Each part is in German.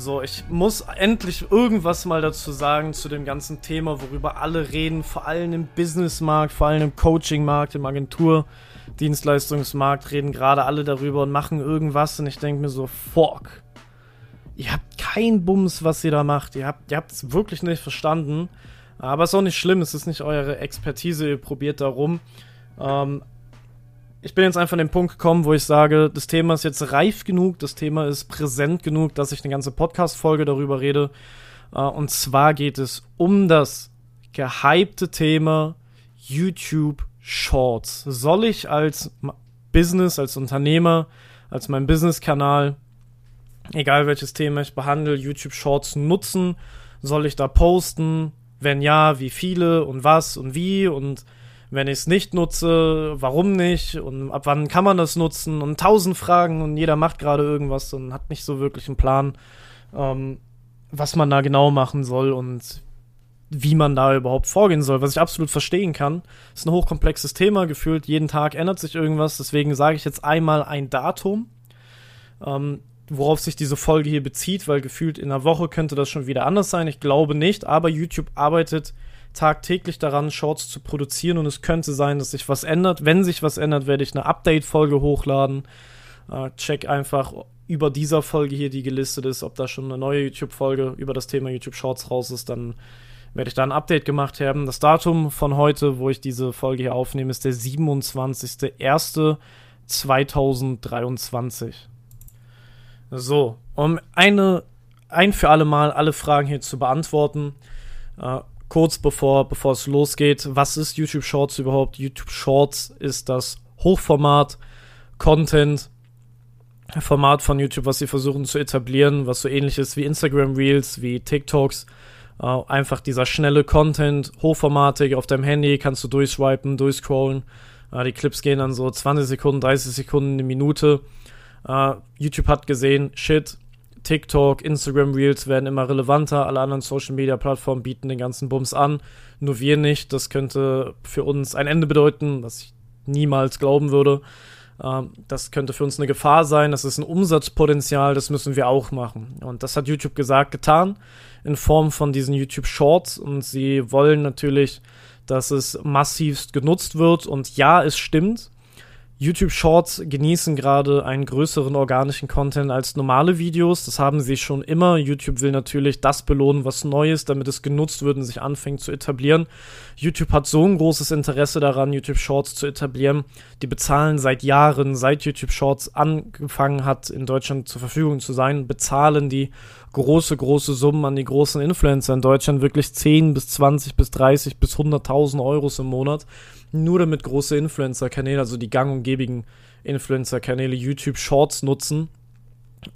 So, ich muss endlich irgendwas mal dazu sagen zu dem ganzen Thema, worüber alle reden, vor allem im Businessmarkt, vor allem im Coachingmarkt, im Agenturdienstleistungsmarkt reden gerade alle darüber und machen irgendwas und ich denke mir so, fuck. Ihr habt keinen Bums, was ihr da macht. Ihr habt es wirklich nicht verstanden. Aber es ist auch nicht schlimm, es ist nicht eure Expertise, ihr probiert da rum. Ähm, ich bin jetzt einfach an den Punkt gekommen, wo ich sage, das Thema ist jetzt reif genug, das Thema ist präsent genug, dass ich eine ganze Podcast-Folge darüber rede. Uh, und zwar geht es um das gehypte Thema YouTube Shorts. Soll ich als Business, als Unternehmer, als mein Business-Kanal, egal welches Thema ich behandle, YouTube Shorts nutzen? Soll ich da posten? Wenn ja, wie viele und was und wie und wenn ich es nicht nutze, warum nicht und ab wann kann man das nutzen und tausend Fragen und jeder macht gerade irgendwas und hat nicht so wirklich einen Plan, ähm, was man da genau machen soll und wie man da überhaupt vorgehen soll, was ich absolut verstehen kann. Ist ein hochkomplexes Thema, gefühlt jeden Tag ändert sich irgendwas, deswegen sage ich jetzt einmal ein Datum, ähm, worauf sich diese Folge hier bezieht, weil gefühlt in einer Woche könnte das schon wieder anders sein. Ich glaube nicht, aber YouTube arbeitet tagtäglich daran, Shorts zu produzieren und es könnte sein, dass sich was ändert. Wenn sich was ändert, werde ich eine Update-Folge hochladen. Äh, check einfach über dieser Folge hier, die gelistet ist, ob da schon eine neue YouTube-Folge über das Thema YouTube Shorts raus ist, dann werde ich da ein Update gemacht haben. Das Datum von heute, wo ich diese Folge hier aufnehme, ist der 27.01.2023. So, um eine, ein für alle Mal alle Fragen hier zu beantworten, äh, kurz bevor, bevor es losgeht, was ist YouTube Shorts überhaupt? YouTube Shorts ist das Hochformat Content Format von YouTube, was sie versuchen zu etablieren, was so ähnlich ist wie Instagram Reels, wie TikToks. Uh, einfach dieser schnelle Content, hochformatig auf deinem Handy, kannst du durchswipen, durchscrollen. Uh, die Clips gehen dann so 20 Sekunden, 30 Sekunden, eine Minute. Uh, YouTube hat gesehen, shit, TikTok, Instagram Reels werden immer relevanter. Alle anderen Social Media Plattformen bieten den ganzen Bums an. Nur wir nicht. Das könnte für uns ein Ende bedeuten, was ich niemals glauben würde. Ähm, das könnte für uns eine Gefahr sein. Das ist ein Umsatzpotenzial. Das müssen wir auch machen. Und das hat YouTube gesagt, getan. In Form von diesen YouTube Shorts. Und sie wollen natürlich, dass es massivst genutzt wird. Und ja, es stimmt. YouTube Shorts genießen gerade einen größeren organischen Content als normale Videos. Das haben sie schon immer. YouTube will natürlich das belohnen, was neu ist, damit es genutzt wird und sich anfängt zu etablieren. YouTube hat so ein großes Interesse daran, YouTube Shorts zu etablieren. Die bezahlen seit Jahren, seit YouTube Shorts angefangen hat, in Deutschland zur Verfügung zu sein, bezahlen die große, große Summen an die großen Influencer in Deutschland, wirklich 10 bis 20 bis 30 bis 100.000 Euros im Monat nur damit große Influencer-Kanäle, also die gang und gäbigen Influencer-Kanäle YouTube Shorts nutzen,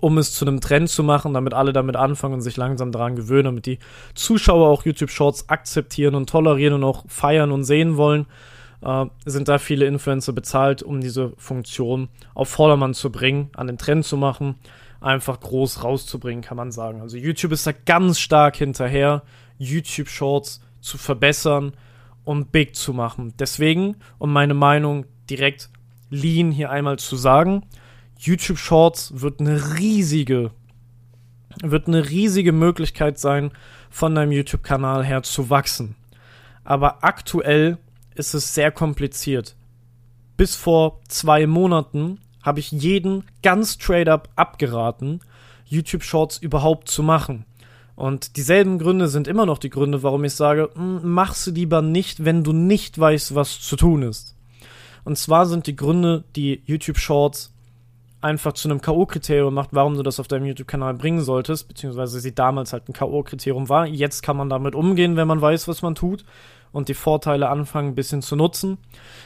um es zu einem Trend zu machen, damit alle damit anfangen und sich langsam daran gewöhnen, damit die Zuschauer auch YouTube Shorts akzeptieren und tolerieren und auch feiern und sehen wollen, äh, sind da viele Influencer bezahlt, um diese Funktion auf Vordermann zu bringen, an den Trend zu machen, einfach groß rauszubringen, kann man sagen. Also YouTube ist da ganz stark hinterher, YouTube Shorts zu verbessern, um big zu machen. Deswegen, um meine Meinung direkt lean hier einmal zu sagen, YouTube Shorts wird eine riesige, wird eine riesige Möglichkeit sein, von deinem YouTube-Kanal her zu wachsen. Aber aktuell ist es sehr kompliziert. Bis vor zwei Monaten habe ich jeden ganz straight up abgeraten, YouTube Shorts überhaupt zu machen. Und dieselben Gründe sind immer noch die Gründe, warum ich sage, hm, mach sie lieber nicht, wenn du nicht weißt, was zu tun ist. Und zwar sind die Gründe, die YouTube Shorts einfach zu einem K.O.-Kriterium macht, warum du das auf deinem YouTube-Kanal bringen solltest, beziehungsweise sie damals halt ein K.O.-Kriterium war. Jetzt kann man damit umgehen, wenn man weiß, was man tut und die Vorteile anfangen ein bisschen zu nutzen.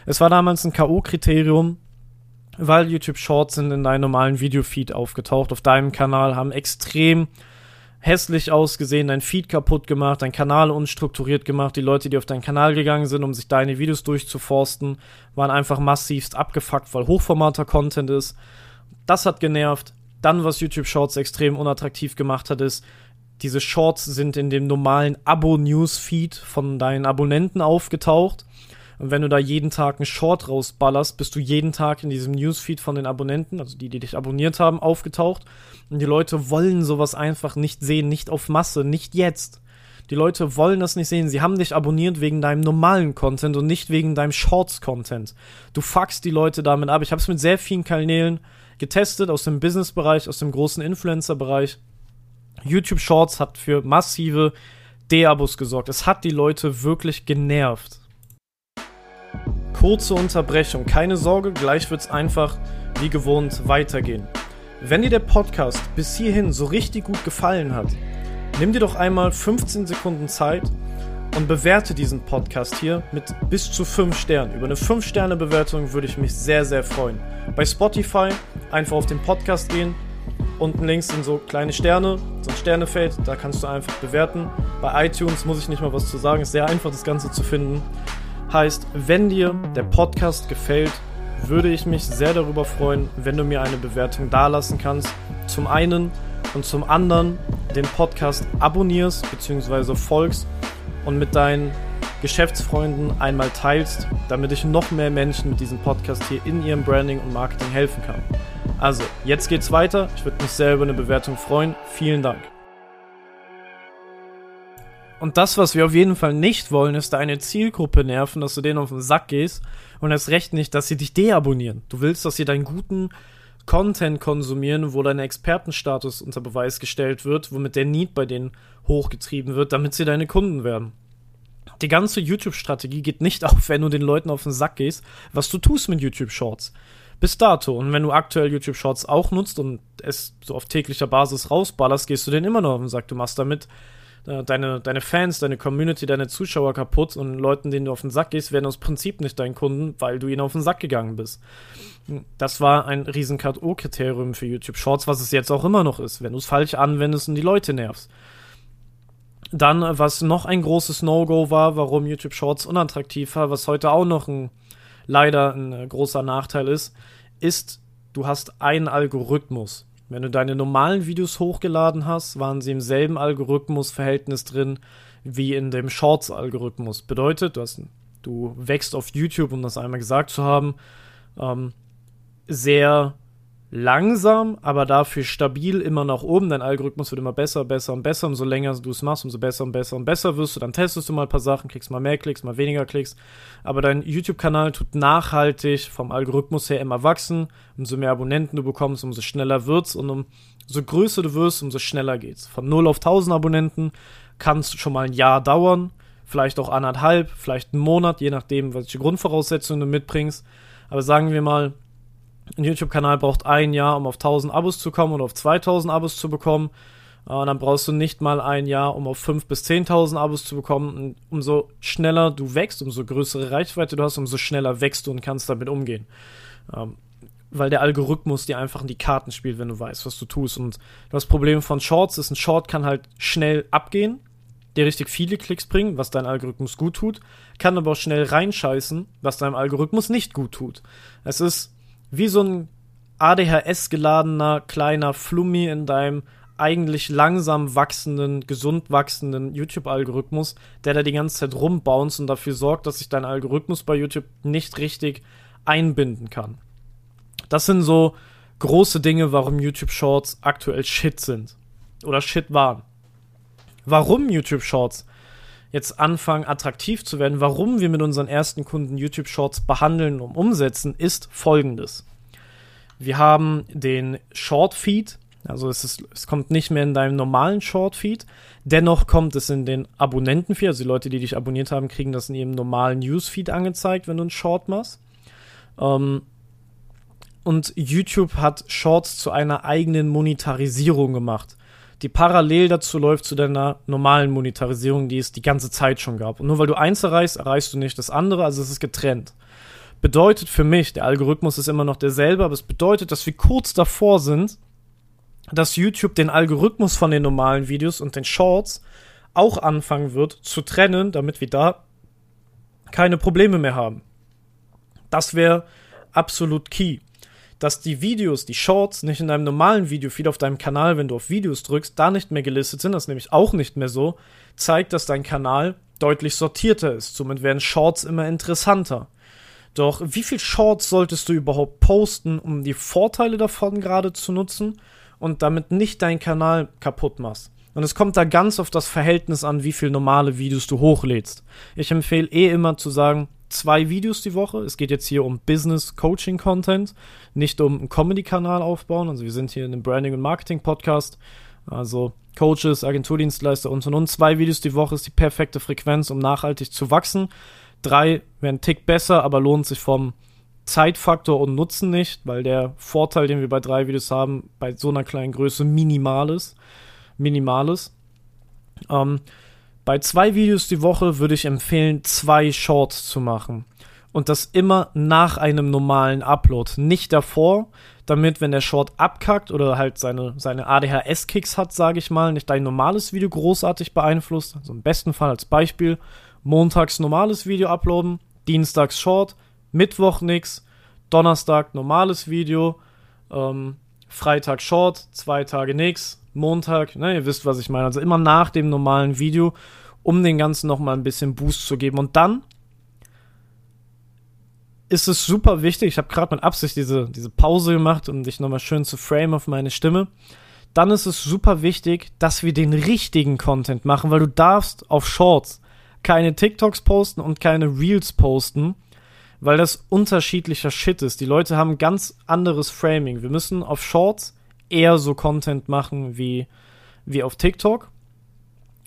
Es war damals ein K.O.-Kriterium, weil YouTube Shorts sind in deinem normalen Videofeed aufgetaucht, auf deinem Kanal, haben extrem hässlich ausgesehen, dein Feed kaputt gemacht, dein Kanal unstrukturiert gemacht. Die Leute, die auf deinen Kanal gegangen sind, um sich deine Videos durchzuforsten, waren einfach massivst abgefuckt, weil Hochformater Content ist. Das hat genervt. Dann, was YouTube Shorts extrem unattraktiv gemacht hat, ist, diese Shorts sind in dem normalen Abo-Newsfeed von deinen Abonnenten aufgetaucht. Und wenn du da jeden Tag einen Short rausballerst, bist du jeden Tag in diesem Newsfeed von den Abonnenten, also die, die dich abonniert haben, aufgetaucht. Und die Leute wollen sowas einfach nicht sehen, nicht auf Masse, nicht jetzt. Die Leute wollen das nicht sehen. Sie haben dich abonniert wegen deinem normalen Content und nicht wegen deinem Shorts-Content. Du fuckst die Leute damit ab. Ich habe es mit sehr vielen Kanälen getestet, aus dem Business-Bereich, aus dem großen Influencer-Bereich. YouTube Shorts hat für massive De-Abos gesorgt. Es hat die Leute wirklich genervt. Kurze Unterbrechung, keine Sorge, gleich wird's einfach wie gewohnt weitergehen. Wenn dir der Podcast bis hierhin so richtig gut gefallen hat, nimm dir doch einmal 15 Sekunden Zeit und bewerte diesen Podcast hier mit bis zu 5 Sternen. Über eine 5-Sterne-Bewertung würde ich mich sehr, sehr freuen. Bei Spotify einfach auf den Podcast gehen. Unten links sind so kleine Sterne, so ein Sternefeld, da kannst du einfach bewerten. Bei iTunes muss ich nicht mal was zu sagen, ist sehr einfach das Ganze zu finden. Heißt, wenn dir der Podcast gefällt, würde ich mich sehr darüber freuen, wenn du mir eine Bewertung dalassen kannst. Zum einen und zum anderen den Podcast abonnierst bzw. folgst und mit deinen Geschäftsfreunden einmal teilst, damit ich noch mehr Menschen mit diesem Podcast hier in ihrem Branding und Marketing helfen kann. Also, jetzt geht's weiter. Ich würde mich sehr über eine Bewertung freuen. Vielen Dank. Und das, was wir auf jeden Fall nicht wollen, ist deine Zielgruppe nerven, dass du denen auf den Sack gehst und erst recht nicht, dass sie dich deabonnieren. Du willst, dass sie deinen guten Content konsumieren, wo dein Expertenstatus unter Beweis gestellt wird, womit der Need bei denen hochgetrieben wird, damit sie deine Kunden werden. Die ganze YouTube-Strategie geht nicht auf, wenn du den Leuten auf den Sack gehst, was du tust mit YouTube Shorts. Bis dato. Und wenn du aktuell YouTube Shorts auch nutzt und es so auf täglicher Basis rausballerst, gehst du denen immer noch auf den Sack. Du machst damit deine, deine Fans, deine Community, deine Zuschauer kaputt und Leuten, denen du auf den Sack gehst, werden aus Prinzip nicht dein Kunden, weil du ihnen auf den Sack gegangen bist. Das war ein riesen KO-Kriterium für YouTube Shorts, was es jetzt auch immer noch ist, wenn du es falsch anwendest und die Leute nervst. Dann, was noch ein großes No-Go war, warum YouTube Shorts unattraktiv war, was heute auch noch ein leider ein äh, großer Nachteil ist, ist, du hast einen Algorithmus. Wenn du deine normalen Videos hochgeladen hast, waren sie im selben Algorithmusverhältnis drin wie in dem Shorts-Algorithmus. Bedeutet, du, hast, du wächst auf YouTube, um das einmal gesagt zu haben, ähm, sehr langsam, aber dafür stabil immer nach oben. Dein Algorithmus wird immer besser, besser und besser. Umso länger du es machst, umso besser und besser und besser wirst du. Dann testest du mal ein paar Sachen, kriegst mal mehr Klicks, mal weniger Klicks. Aber dein YouTube-Kanal tut nachhaltig vom Algorithmus her immer wachsen. Umso mehr Abonnenten du bekommst, umso schneller wird's und umso größer du wirst, umso schneller geht's. Von 0 auf 1000 Abonnenten kann es schon mal ein Jahr dauern. Vielleicht auch anderthalb, vielleicht einen Monat, je nachdem, welche Grundvoraussetzungen du mitbringst. Aber sagen wir mal, ein YouTube-Kanal braucht ein Jahr, um auf 1000 Abos zu kommen oder auf 2000 Abos zu bekommen. Äh, und dann brauchst du nicht mal ein Jahr, um auf 5.000 bis 10.000 Abos zu bekommen. Und umso schneller du wächst, umso größere Reichweite du hast, umso schneller wächst du und kannst damit umgehen. Ähm, weil der Algorithmus dir einfach in die Karten spielt, wenn du weißt, was du tust. Und das Problem von Shorts ist, ein Short kann halt schnell abgehen, dir richtig viele Klicks bringen, was dein Algorithmus gut tut, kann aber auch schnell reinscheißen, was deinem Algorithmus nicht gut tut. Es ist wie so ein ADHS geladener kleiner Flummi in deinem eigentlich langsam wachsenden, gesund wachsenden YouTube-Algorithmus, der da die ganze Zeit rumbounced und dafür sorgt, dass sich dein Algorithmus bei YouTube nicht richtig einbinden kann. Das sind so große Dinge, warum YouTube Shorts aktuell Shit sind. Oder Shit waren. Warum YouTube Shorts jetzt anfangen, attraktiv zu werden, warum wir mit unseren ersten Kunden YouTube Shorts behandeln und umsetzen, ist folgendes. Wir haben den Short Feed, also es, ist, es kommt nicht mehr in deinem normalen Short Feed, dennoch kommt es in den Abonnentenfeed, also die Leute, die dich abonniert haben, kriegen das in ihrem normalen Newsfeed angezeigt, wenn du einen Short machst. Ähm, und YouTube hat Shorts zu einer eigenen Monetarisierung gemacht, die parallel dazu läuft zu deiner normalen Monetarisierung, die es die ganze Zeit schon gab. Und nur weil du eins erreichst, erreichst du nicht das andere, also es ist getrennt. Bedeutet für mich, der Algorithmus ist immer noch derselbe, aber es bedeutet, dass wir kurz davor sind, dass YouTube den Algorithmus von den normalen Videos und den Shorts auch anfangen wird zu trennen, damit wir da keine Probleme mehr haben. Das wäre absolut key. Dass die Videos, die Shorts, nicht in einem normalen Videofeed auf deinem Kanal, wenn du auf Videos drückst, da nicht mehr gelistet sind, das ist nämlich auch nicht mehr so, zeigt, dass dein Kanal deutlich sortierter ist. Somit werden Shorts immer interessanter. Doch wie viel Shorts solltest du überhaupt posten, um die Vorteile davon gerade zu nutzen und damit nicht deinen Kanal kaputt machst? Und es kommt da ganz auf das Verhältnis an, wie viel normale Videos du hochlädst. Ich empfehle eh immer zu sagen, zwei Videos die Woche. Es geht jetzt hier um Business Coaching Content, nicht um einen Comedy-Kanal aufbauen. Also wir sind hier in einem Branding und Marketing Podcast. Also Coaches, Agenturdienstleister und und und. Zwei Videos die Woche ist die perfekte Frequenz, um nachhaltig zu wachsen. Drei wären einen Tick besser, aber lohnt sich vom Zeitfaktor und Nutzen nicht, weil der Vorteil, den wir bei drei Videos haben, bei so einer kleinen Größe minimal ist. Minimales. Ähm, bei zwei Videos die Woche würde ich empfehlen, zwei Shorts zu machen. Und das immer nach einem normalen Upload, nicht davor, damit, wenn der Short abkackt oder halt seine, seine ADHS-Kicks hat, sage ich mal, nicht dein normales Video großartig beeinflusst. Also im besten Fall als Beispiel, montags normales Video uploaden, dienstags Short, Mittwoch nix, Donnerstag normales Video, ähm, Freitag Short, zwei Tage nix, Montag, ne, ihr wisst, was ich meine. Also immer nach dem normalen Video, um den Ganzen nochmal ein bisschen Boost zu geben. Und dann ist es super wichtig, ich habe gerade mit Absicht diese, diese Pause gemacht, um dich nochmal schön zu frame auf meine Stimme. Dann ist es super wichtig, dass wir den richtigen Content machen, weil du darfst auf Shorts keine TikToks posten und keine Reels posten, weil das unterschiedlicher Shit ist. Die Leute haben ganz anderes Framing. Wir müssen auf Shorts eher so Content machen wie, wie auf TikTok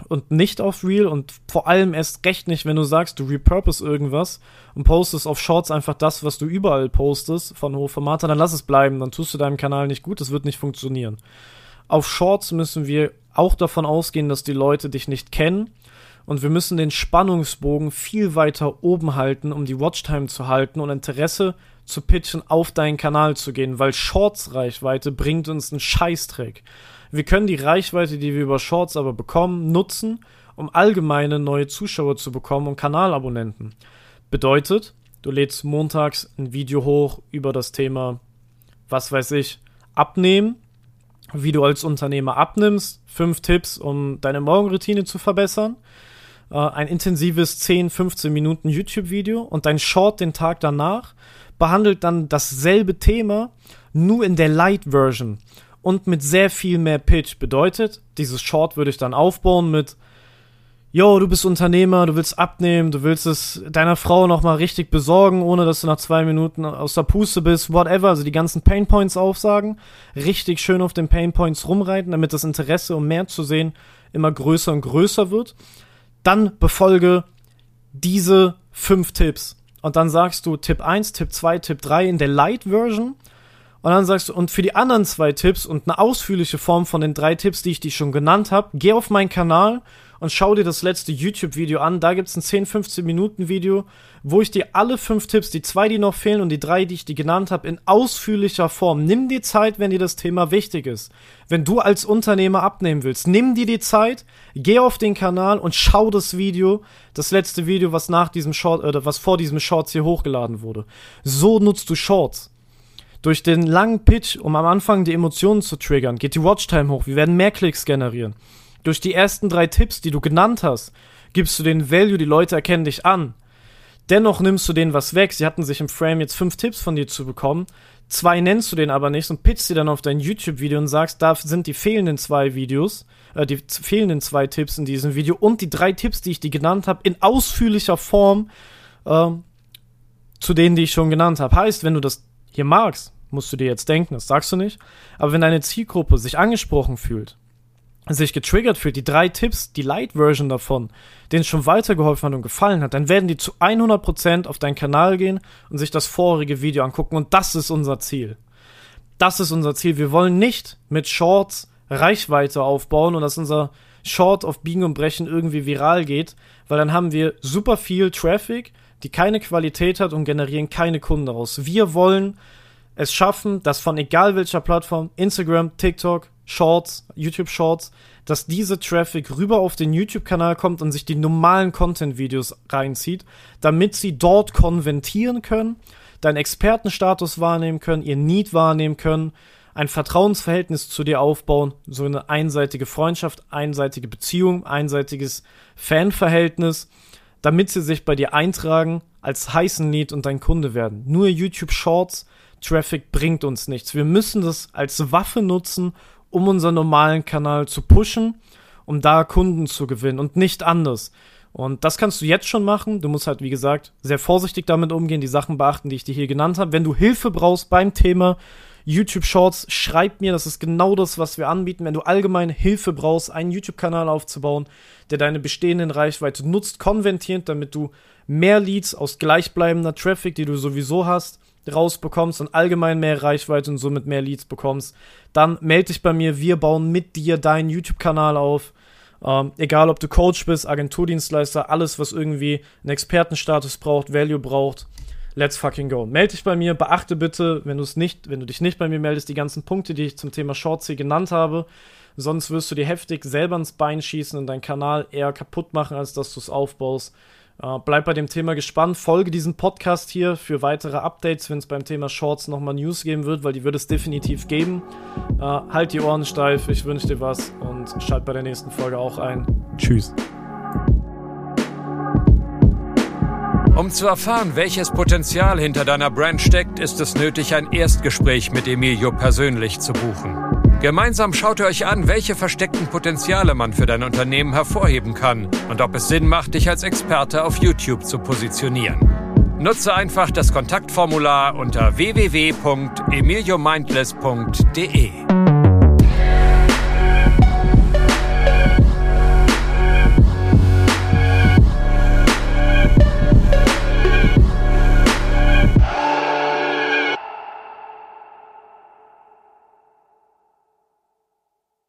und nicht auf Real und vor allem erst recht nicht, wenn du sagst, du repurpose irgendwas und postest auf Shorts einfach das, was du überall postest von Hochformater, dann lass es bleiben, dann tust du deinem Kanal nicht gut, das wird nicht funktionieren. Auf Shorts müssen wir auch davon ausgehen, dass die Leute dich nicht kennen und wir müssen den Spannungsbogen viel weiter oben halten, um die Watchtime zu halten und Interesse zu pitchen, auf deinen Kanal zu gehen, weil Shorts-Reichweite bringt uns einen Scheißdreck. Wir können die Reichweite, die wir über Shorts aber bekommen, nutzen, um allgemeine neue Zuschauer zu bekommen und Kanalabonnenten. Bedeutet, du lädst montags ein Video hoch über das Thema, was weiß ich, abnehmen, wie du als Unternehmer abnimmst, fünf Tipps, um deine Morgenroutine zu verbessern, äh, ein intensives 10, 15 Minuten YouTube-Video und dein Short den Tag danach behandelt dann dasselbe Thema, nur in der Light-Version und mit sehr viel mehr Pitch. Bedeutet, dieses Short würde ich dann aufbauen mit Yo, du bist Unternehmer, du willst abnehmen, du willst es deiner Frau nochmal richtig besorgen, ohne dass du nach zwei Minuten aus der Puste bist, whatever, also die ganzen Painpoints aufsagen, richtig schön auf den Painpoints rumreiten, damit das Interesse, um mehr zu sehen, immer größer und größer wird. Dann befolge diese fünf Tipps. Und dann sagst du Tipp 1, Tipp 2, Tipp 3 in der Light Version. Und dann sagst du, und für die anderen zwei Tipps und eine ausführliche Form von den drei Tipps, die ich dir schon genannt habe, geh auf meinen Kanal und schau dir das letzte YouTube-Video an. Da gibt's ein 10, 15 Minuten Video, wo ich dir alle fünf Tipps, die zwei, die noch fehlen und die drei, die ich dir genannt habe, in ausführlicher Form. Nimm dir Zeit, wenn dir das Thema wichtig ist. Wenn du als Unternehmer abnehmen willst, nimm dir die Zeit, geh auf den Kanal und schau das Video, das letzte Video, was nach diesem Short, oder was vor diesem Shorts hier hochgeladen wurde. So nutzt du Shorts. Durch den langen Pitch, um am Anfang die Emotionen zu triggern, geht die Watchtime hoch. Wir werden mehr Klicks generieren. Durch die ersten drei Tipps, die du genannt hast, gibst du den Value, die Leute erkennen dich an. Dennoch nimmst du denen was weg. Sie hatten sich im Frame jetzt fünf Tipps von dir zu bekommen. Zwei nennst du den aber nicht und pitchst sie dann auf dein YouTube-Video und sagst, da sind die fehlenden zwei Videos, äh, die fehlenden zwei Tipps in diesem Video und die drei Tipps, die ich dir genannt habe, in ausführlicher Form äh, zu denen, die ich schon genannt habe. Heißt, wenn du das hier magst, musst du dir jetzt denken, das sagst du nicht. Aber wenn deine Zielgruppe sich angesprochen fühlt, sich getriggert fühlt, die drei Tipps, die Light-Version davon, denen schon weitergeholfen hat und gefallen hat, dann werden die zu 100% auf deinen Kanal gehen und sich das vorherige Video angucken und das ist unser Ziel. Das ist unser Ziel. Wir wollen nicht mit Shorts Reichweite aufbauen und dass unser Short auf Biegen und Brechen irgendwie viral geht, weil dann haben wir super viel Traffic, die keine Qualität hat und generieren keine Kunden daraus. Wir wollen es schaffen, dass von egal welcher Plattform, Instagram, TikTok, Shorts, YouTube Shorts, dass diese Traffic rüber auf den YouTube-Kanal kommt und sich die normalen Content-Videos reinzieht, damit sie dort konventieren können, deinen Expertenstatus wahrnehmen können, ihr Need wahrnehmen können, ein Vertrauensverhältnis zu dir aufbauen, so eine einseitige Freundschaft, einseitige Beziehung, einseitiges Fanverhältnis, damit sie sich bei dir eintragen, als heißen Need und dein Kunde werden. Nur YouTube Shorts Traffic bringt uns nichts. Wir müssen das als Waffe nutzen, um unseren normalen Kanal zu pushen, um da Kunden zu gewinnen und nicht anders. Und das kannst du jetzt schon machen. Du musst halt, wie gesagt, sehr vorsichtig damit umgehen, die Sachen beachten, die ich dir hier genannt habe. Wenn du Hilfe brauchst beim Thema YouTube Shorts, schreib mir, das ist genau das, was wir anbieten. Wenn du allgemein Hilfe brauchst, einen YouTube-Kanal aufzubauen, der deine bestehenden Reichweite nutzt, konventierend, damit du mehr Leads aus gleichbleibender Traffic, die du sowieso hast, rausbekommst und allgemein mehr Reichweite und somit mehr Leads bekommst, dann melde dich bei mir. Wir bauen mit dir deinen YouTube-Kanal auf. Ähm, egal, ob du Coach bist, Agenturdienstleister, alles, was irgendwie einen Expertenstatus braucht, Value braucht, let's fucking go. Melde dich bei mir, beachte bitte, wenn du es nicht, wenn du dich nicht bei mir meldest, die ganzen Punkte, die ich zum Thema Shortsy genannt habe. Sonst wirst du dir heftig selber ins Bein schießen und deinen Kanal eher kaputt machen, als dass du es aufbaust. Uh, bleib bei dem Thema gespannt. Folge diesen Podcast hier für weitere Updates, wenn es beim Thema Shorts nochmal News geben wird, weil die wird es definitiv geben. Uh, halt die Ohren steif, ich wünsche dir was und schalt bei der nächsten Folge auch ein. Tschüss. Um zu erfahren, welches Potenzial hinter deiner Brand steckt, ist es nötig, ein Erstgespräch mit Emilio persönlich zu buchen. Gemeinsam schaut ihr euch an, welche versteckten Potenziale man für dein Unternehmen hervorheben kann und ob es Sinn macht, dich als Experte auf YouTube zu positionieren. Nutze einfach das Kontaktformular unter www.emiliomindless.de.